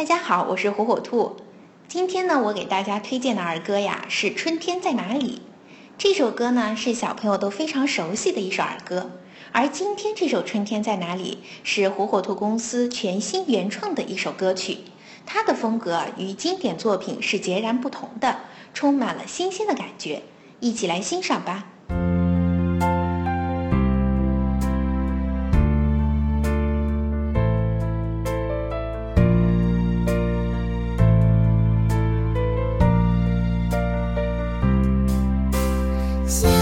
大家好，我是火火兔。今天呢，我给大家推荐的儿歌呀是《春天在哪里》。这首歌呢是小朋友都非常熟悉的一首儿歌。而今天这首《春天在哪里》是火火兔公司全新原创的一首歌曲，它的风格与经典作品是截然不同的，充满了新鲜的感觉。一起来欣赏吧。See